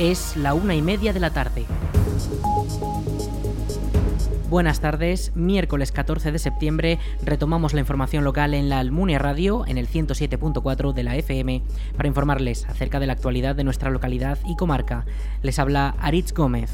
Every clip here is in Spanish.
Es la una y media de la tarde. Buenas tardes, miércoles 14 de septiembre retomamos la información local en la Almunia Radio en el 107.4 de la FM para informarles acerca de la actualidad de nuestra localidad y comarca. Les habla Aritz Gómez.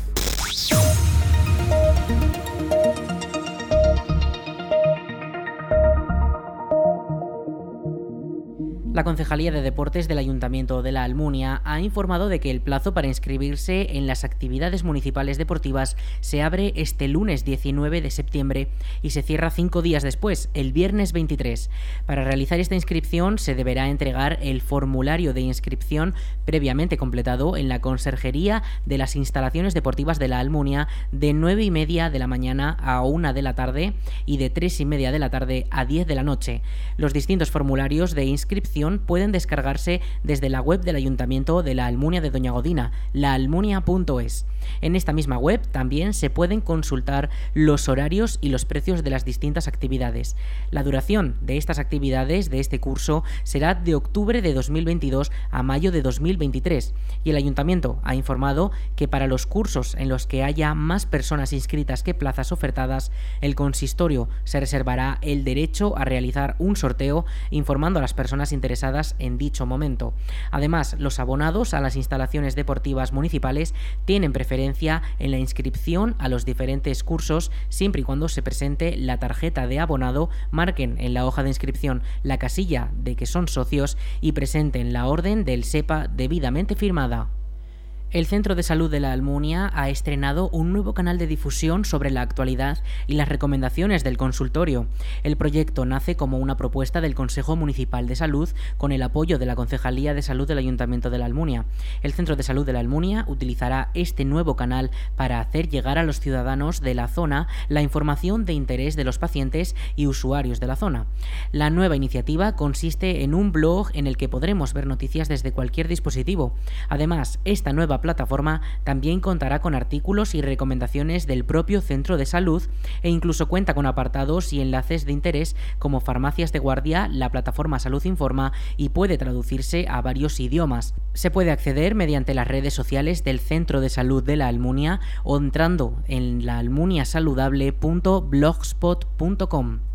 La Concejalía de Deportes del Ayuntamiento de la Almunia ha informado de que el plazo para inscribirse en las actividades municipales deportivas se abre este lunes 19 de septiembre y se cierra cinco días después, el viernes 23. Para realizar esta inscripción se deberá entregar el formulario de inscripción previamente completado en la Conserjería de las Instalaciones Deportivas de la Almunia de 9 y media de la mañana a 1 de la tarde y de 3 y media de la tarde a 10 de la noche. Los distintos formularios de inscripción pueden descargarse desde la web del Ayuntamiento de la Almunia de Doña Godina, laalmunia.es. En esta misma web también se pueden consultar los horarios y los precios de las distintas actividades. La duración de estas actividades de este curso será de octubre de 2022 a mayo de 2023 y el ayuntamiento ha informado que para los cursos en los que haya más personas inscritas que plazas ofertadas, el consistorio se reservará el derecho a realizar un sorteo informando a las personas interesadas en dicho momento. Además, los abonados a las instalaciones deportivas municipales tienen preferencia en la inscripción a los diferentes cursos siempre y cuando se presente la tarjeta de abonado, marquen en la hoja de inscripción la casilla de que son socios y presenten la orden del SEPA debidamente firmada. El Centro de Salud de la Almunia ha estrenado un nuevo canal de difusión sobre la actualidad y las recomendaciones del consultorio. El proyecto nace como una propuesta del Consejo Municipal de Salud con el apoyo de la Concejalía de Salud del Ayuntamiento de la Almunia. El Centro de Salud de la Almunia utilizará este nuevo canal para hacer llegar a los ciudadanos de la zona la información de interés de los pacientes y usuarios de la zona. La nueva iniciativa consiste en un blog en el que podremos ver noticias desde cualquier dispositivo. Además, esta nueva plataforma también contará con artículos y recomendaciones del propio centro de salud e incluso cuenta con apartados y enlaces de interés como farmacias de guardia, la plataforma Salud Informa y puede traducirse a varios idiomas. Se puede acceder mediante las redes sociales del Centro de Salud de la Almunia o entrando en laalmuniasaludable.blogspot.com.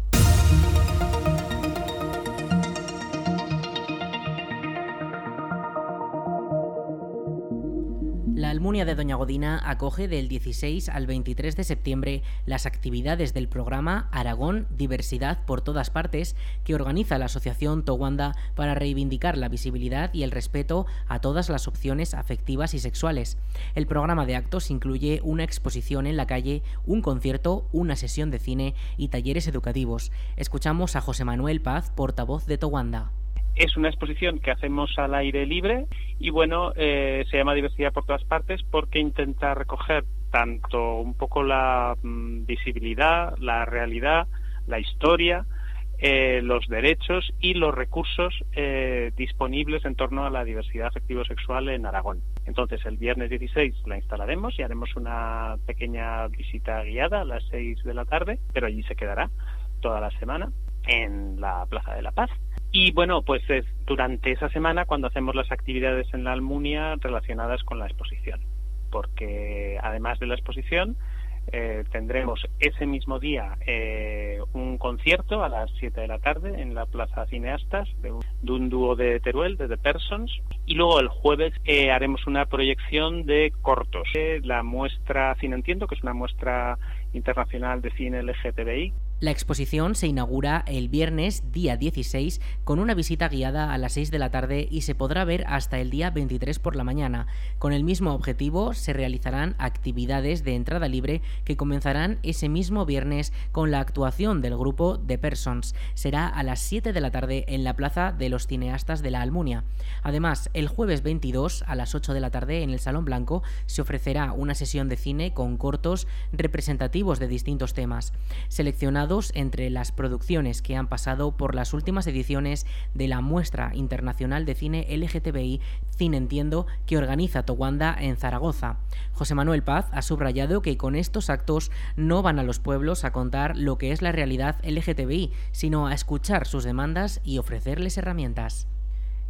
Almunia de Doña Godina acoge del 16 al 23 de septiembre las actividades del programa Aragón Diversidad por todas partes que organiza la Asociación Towanda para reivindicar la visibilidad y el respeto a todas las opciones afectivas y sexuales. El programa de actos incluye una exposición en la calle, un concierto, una sesión de cine y talleres educativos. Escuchamos a José Manuel Paz, portavoz de Towanda. Es una exposición que hacemos al aire libre y bueno, eh, se llama Diversidad por todas partes porque intenta recoger tanto un poco la mm, visibilidad, la realidad, la historia, eh, los derechos y los recursos eh, disponibles en torno a la diversidad afectivo-sexual en Aragón. Entonces, el viernes 16 la instalaremos y haremos una pequeña visita guiada a las 6 de la tarde, pero allí se quedará toda la semana en la Plaza de la Paz. Y bueno, pues es durante esa semana cuando hacemos las actividades en la Almunia relacionadas con la exposición, porque además de la exposición eh, tendremos ese mismo día eh, un concierto a las 7 de la tarde en la Plaza Cineastas de un, dúo de Teruel, de The Persons, y luego el jueves eh, haremos una proyección de cortos, la muestra Cine Entiendo, que es una muestra internacional de cine LGTBI, la exposición se inaugura el viernes día 16 con una visita guiada a las 6 de la tarde y se podrá ver hasta el día 23 por la mañana. Con el mismo objetivo se realizarán actividades de entrada libre que comenzarán ese mismo viernes con la actuación del grupo The Persons. Será a las 7 de la tarde en la Plaza de los Cineastas de la Almunia. Además, el jueves 22 a las 8 de la tarde en el Salón Blanco se ofrecerá una sesión de cine con cortos representativos de distintos temas. Seleccionados entre las producciones que han pasado por las últimas ediciones de la Muestra Internacional de Cine LGTBI Cine Entiendo que organiza Towanda en Zaragoza. José Manuel Paz ha subrayado que con estos actos no van a los pueblos a contar lo que es la realidad LGTBI, sino a escuchar sus demandas y ofrecerles herramientas.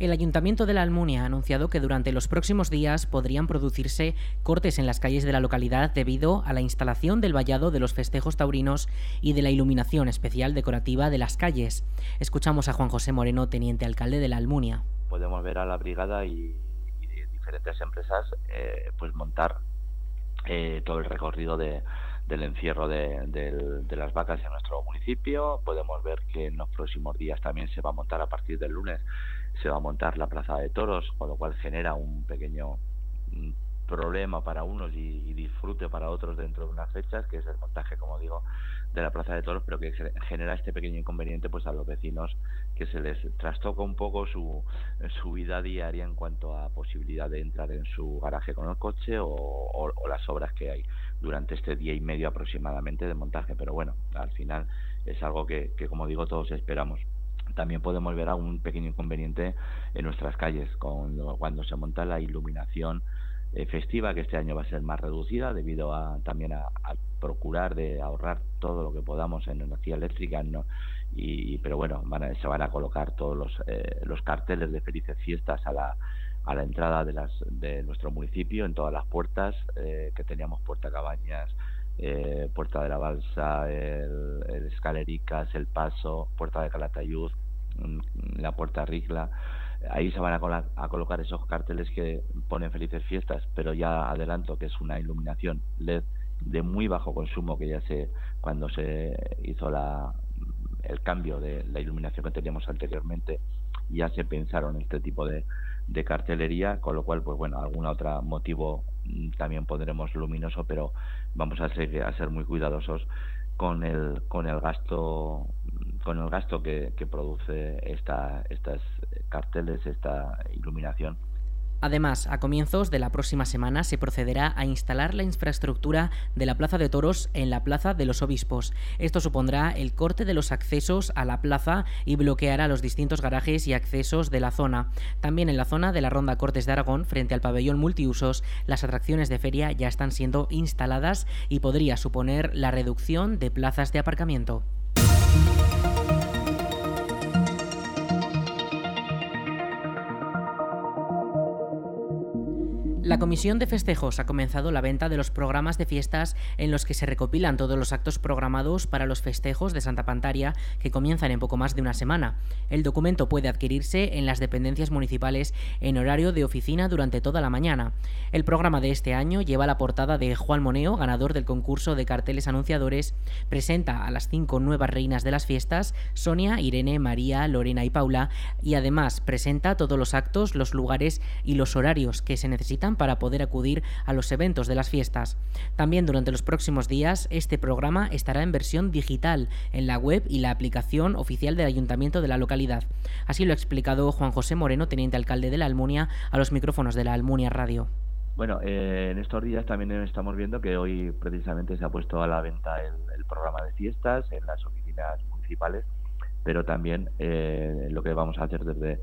El Ayuntamiento de la Almunia ha anunciado que durante los próximos días podrían producirse cortes en las calles de la localidad debido a la instalación del vallado de los festejos taurinos y de la iluminación especial decorativa de las calles. Escuchamos a Juan José Moreno, teniente alcalde de la Almunia. Podemos ver a la brigada y, diferentes empresas eh, pues montar eh, todo el recorrido de, del encierro de, de, las vacas en nuestro municipio. Podemos ver que en los próximos días también se va a montar a partir del lunes se va a montar la plaza de toros, con lo cual genera un pequeño mm, problema para unos y, disfrute para otros dentro de unas fechas, que es el montaje, como digo, de la Plaza de Toros, pero que genera este pequeño inconveniente pues a los vecinos que se les trastoca un poco su, su vida diaria en cuanto a posibilidad de entrar en su garaje con el coche o, las obras que hay durante este día y medio aproximadamente de montaje. Pero bueno, al final es algo que, que como digo, todos esperamos también podemos ver algún pequeño inconveniente en nuestras calles cuando se monta la iluminación eh, festiva que este año va a ser más reducida debido a también a, procurar de ahorrar todo lo que podamos en energía eléctrica ¿no? y pero bueno se van a colocar todos los, eh, los carteles de felices fiestas a la a la entrada de las de nuestro municipio en todas las puertas eh, que teníamos puerta cabañas eh, Puerta de la Balsa, el, el, Escalericas, El Paso, Puerta de Calatayud, la Puerta Rigla. Ahí se van a, colocar esos carteles que ponen felices fiestas, pero ya adelanto que es una iluminación LED de muy bajo consumo que ya se cuando se hizo la, el cambio de la iluminación que teníamos anteriormente ya se pensaron este tipo de, de cartelería, con lo cual, pues bueno, algún otro motivo también pondremos luminoso, pero vamos a ser, a ser muy cuidadosos con el, con el gasto con el gasto que, produce esta, estas carteles, esta iluminación Además, a comienzos de la próxima semana se procederá a instalar la infraestructura de la Plaza de Toros en la Plaza de los Obispos. Esto supondrá el corte de los accesos a la plaza y bloqueará los distintos garajes y accesos de la zona. También en la zona de la Ronda Cortes de Aragón, frente al pabellón multiusos, las atracciones de feria ya están siendo instaladas y podría suponer la reducción de plazas de aparcamiento. La Comisión de Festejos ha comenzado la venta de los programas de fiestas en los que se recopilan todos los actos programados para los festejos de Santa Pantaria que comienzan en poco más de una semana. El documento puede adquirirse en las dependencias municipales en horario de oficina durante toda la mañana. El programa de este año lleva la portada de Juan Moneo, ganador del concurso de carteles anunciadores, presenta a las cinco nuevas reinas de las fiestas, Sonia, Irene, María, Lorena y Paula, y además presenta todos los actos, los lugares y los horarios que se necesitan para poder acudir a los eventos de las fiestas. También durante los próximos días este programa estará en versión digital en la web y la aplicación oficial del ayuntamiento de la localidad. Así lo ha explicado Juan José Moreno, teniente alcalde de la Almunia, a los micrófonos de la Almunia Radio. Bueno, eh, en estos días también estamos viendo que hoy precisamente se ha puesto a la venta el, programa de fiestas en las oficinas municipales, pero también eh, lo que vamos a hacer desde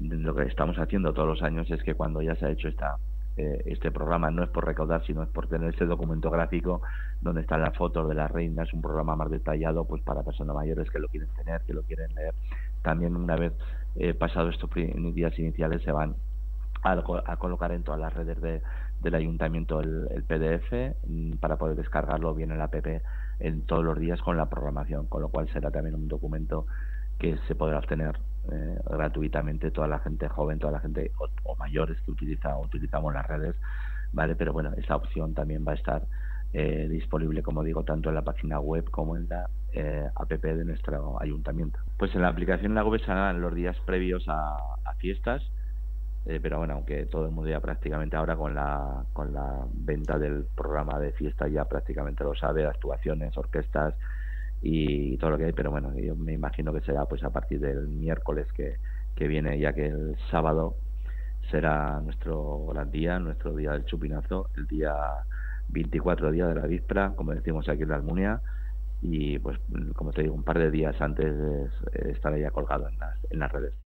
lo que estamos haciendo todos los años es que cuando ya se ha hecho esta eh, este programa no es por recaudar, sino es por tener este documento gráfico donde están las fotos de las reinas, un programa más detallado pues para personas mayores que lo quieren tener, que lo quieren leer. También una vez eh, pasado estos días iniciales se van a, colocar en todas las redes de, del ayuntamiento el, el, PDF mm, para poder descargarlo bien en la app en todos los días con la programación, con lo cual será también un documento que se podrá obtener eh, gratuitamente toda la gente joven, toda la gente o, mayores que utiliza utilizamos las redes, vale, pero bueno, esa opción también va a estar eh, disponible, como digo, tanto en la página web como en la eh, app de nuestro ayuntamiento. Pues en la aplicación la web serán los días previos a, fiestas, pero bueno, aunque todo el mundo ya prácticamente ahora con la con la venta del programa de fiesta ya prácticamente lo sabe, actuaciones, orquestas, y todo lo que hay, pero bueno, yo me imagino que será pues a partir del miércoles que, que viene, ya que el sábado será nuestro gran día, nuestro día del chupinazo, el día 24 día de la víspera, como decimos aquí en la Almunia, y pues como te digo, un par de días antes estaré ya colgado en las, en las redes.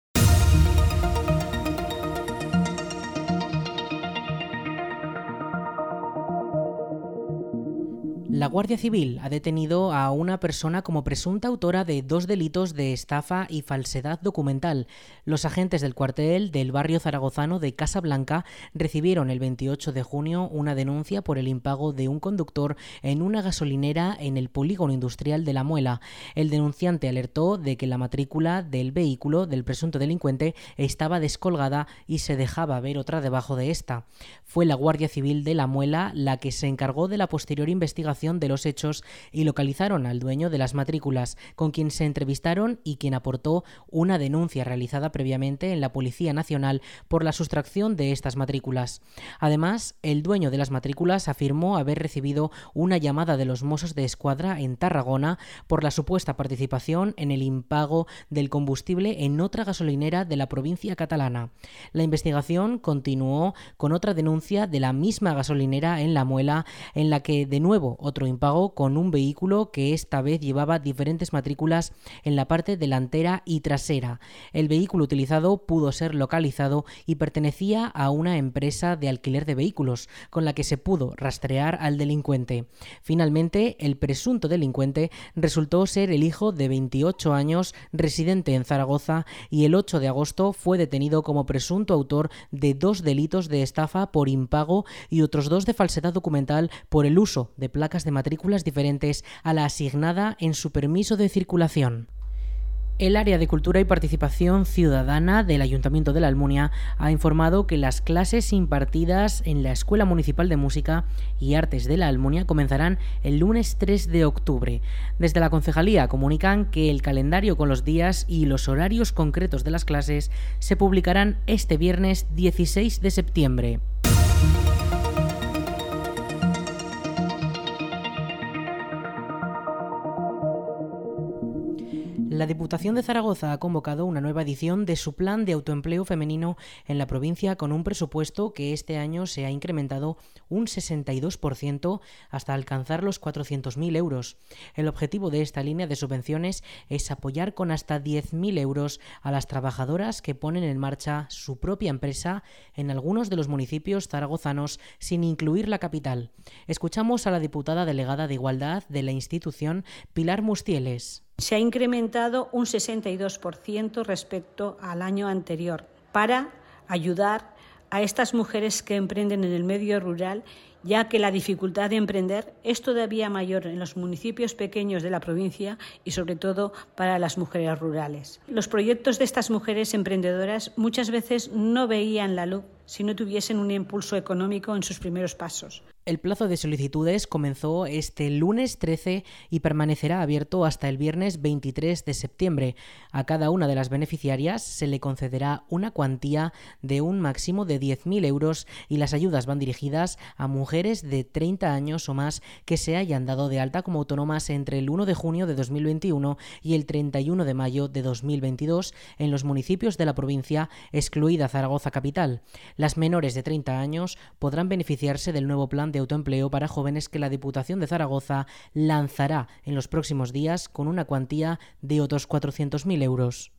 La Guardia Civil ha detenido a una persona como presunta autora de dos delitos de estafa y falsedad documental. Los agentes del cuartel del barrio zaragozano de Casa Blanca recibieron el 28 de junio una denuncia por el impago de un conductor en una gasolinera en el polígono industrial de La Muela. El denunciante alertó de que la matrícula del vehículo del presunto delincuente estaba descolgada y se dejaba ver otra debajo de esta. Fue la Guardia Civil de La Muela la que se encargó de la posterior investigación de los hechos y localizaron al dueño de las matrículas, con quien se entrevistaron y quien aportó una denuncia realizada previamente en la Policía Nacional por la sustracción de estas matrículas. Además, el dueño de las matrículas afirmó haber recibido una llamada de los Mossos de Escuadra en Tarragona por la supuesta participación en el impago del combustible en otra gasolinera de la provincia catalana. La investigación continuó con otra denuncia de la misma gasolinera en La Muela, en la que de nuevo otro impago con un vehículo que esta vez llevaba diferentes matrículas en la parte delantera y trasera. El vehículo utilizado pudo ser localizado y pertenecía a una empresa de alquiler de vehículos, con la que se pudo rastrear al delincuente. Finalmente, el presunto delincuente resultó ser el hijo de 28 años, residente en Zaragoza, y el 8 de agosto fue detenido como presunto autor de dos delitos de estafa por impago y otros dos de falsedad documental por el uso de placas de matrículas diferentes a la asignada en su permiso de circulación. El área de cultura y participación ciudadana del Ayuntamiento de la Almunia ha informado que las clases impartidas en la Escuela Municipal de Música y Artes de la Almunia comenzarán el lunes 3 de octubre. Desde la concejalía comunican que el calendario con los días y los horarios concretos de las clases se publicarán este viernes 16 de septiembre. La Diputación de Zaragoza ha convocado una nueva edición de su plan de autoempleo femenino en la provincia con un presupuesto que este año se ha incrementado un 62% hasta alcanzar los 400.000 euros. El objetivo de esta línea de subvenciones es apoyar con hasta 10.000 euros a las trabajadoras que ponen en marcha su propia empresa en algunos de los municipios zaragozanos sin incluir la capital. Escuchamos a la diputada delegada de Igualdad de la institución, Pilar Mustieles. Se ha incrementado un 62% respecto al año anterior para ayudar a estas mujeres que emprenden en el medio rural, ya que la dificultad de emprender es todavía mayor en los municipios pequeños de la provincia y sobre todo para las mujeres rurales. Los proyectos de estas mujeres emprendedoras muchas veces no veían la luz si no tuviesen un impulso económico en sus primeros pasos. El plazo de solicitudes comenzó este lunes 13 y permanecerá abierto hasta el viernes 23 de septiembre. A cada una de las beneficiarias se le concederá una cuantía de un máximo de 10.000 euros y las ayudas van dirigidas a mujeres de 30 años o más que se hayan dado de alta como autónomas entre el 1 de junio de 2021 y el 31 de mayo de 2022 en los municipios de la provincia, excluida Zaragoza Capital. Las menores de 30 años podrán beneficiarse del nuevo plan de autoempleo para jóvenes que la Diputación de Zaragoza lanzará en los próximos días con una cuantía de otros 400.000 euros.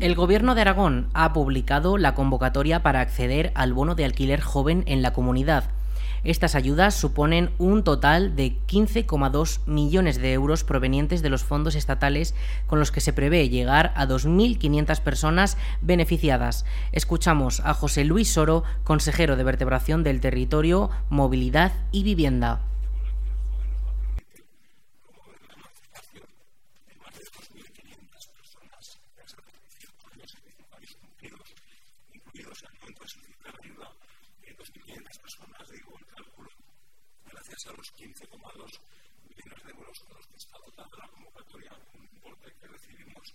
El Gobierno de Aragón ha publicado la convocatoria para acceder al bono de alquiler joven en la comunidad. Estas ayudas suponen un total de 15,2 millones de euros provenientes de los fondos estatales con los que se prevé llegar a 2.500 personas beneficiadas. Escuchamos a José Luis Soro, consejero de Vertebración del Territorio, Movilidad y Vivienda. a los 15,2 millones de euros con los que está dotada la convocatoria, un importe que recibimos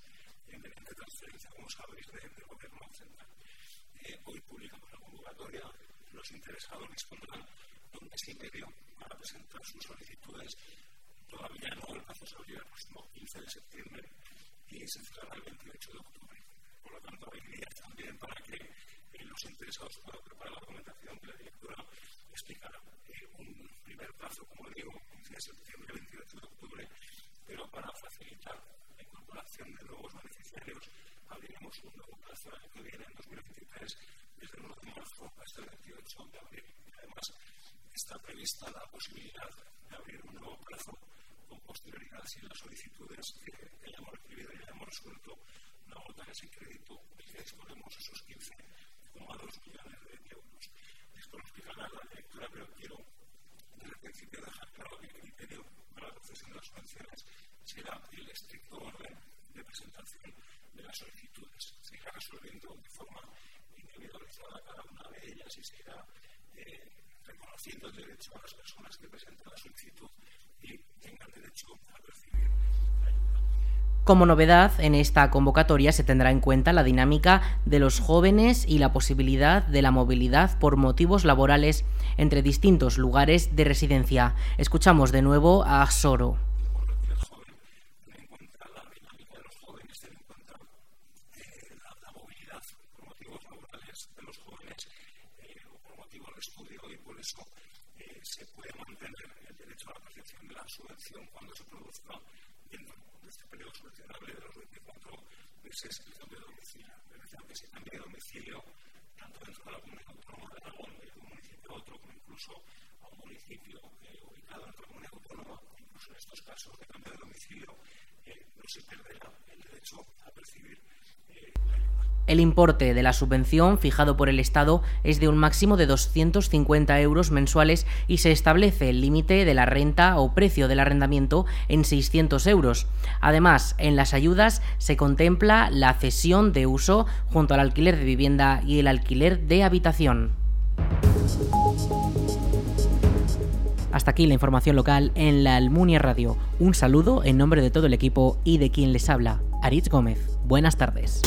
en el ente de transferencia, como sabéis, del Gobierno Central. Eh, hoy publicamos la convocatoria, los interesados dispondrán de un mes y medio para presentar sus solicitudes. Todavía no, el plazo se abrió el próximo 15 de septiembre y se cerrará el 28 de octubre. Por lo tanto, hay días también para que eh, los interesados puedan preparar la documentación que la directora explicará un primer plazo, como digo, 15 de septiembre, 28 de octubre, pero para facilitar la incorporación de nuevos beneficiarios abriremos un nuevo plazo el año que viene, en 2023, desde el 1 de marzo hasta el 28 de abril. Además, está prevista la posibilidad de abrir un nuevo plazo con posterioridad si las solicitudes que hayamos recibido y hayamos resuelto no agotan ese crédito del que disponemos esos 15,2 millones de euros. Esto lo explicará la directora, pero quiero desde el principio dejar claro que el criterio para la concesión de las subvenciones será el estricto orden de presentación de las solicitudes. Se irá resolviendo de forma individualizada cada una de ellas y se irá eh, reconociendo el derecho a las personas que presentan la solicitud y tengan derecho a recibir como novedad, en esta convocatoria se tendrá en cuenta la dinámica de los jóvenes y la posibilidad de la movilidad por motivos laborales entre distintos lugares de residencia. Escuchamos de nuevo a Soro. Meses el cambio de domicilio. Me refiero que ese cambio de domicilio, tanto dentro de la comunidad autónoma de Aragón, de un municipio a otro, como incluso a un municipio eh, ubicado en otra comunidad autónoma, incluso en estos casos de cambio de domicilio, eh, no se perderá el derecho a percibir. El importe de la subvención fijado por el Estado es de un máximo de 250 euros mensuales y se establece el límite de la renta o precio del arrendamiento en 600 euros. Además, en las ayudas se contempla la cesión de uso junto al alquiler de vivienda y el alquiler de habitación. Hasta aquí la información local en la Almunia Radio. Un saludo en nombre de todo el equipo y de quien les habla, Aritz Gómez. Buenas tardes.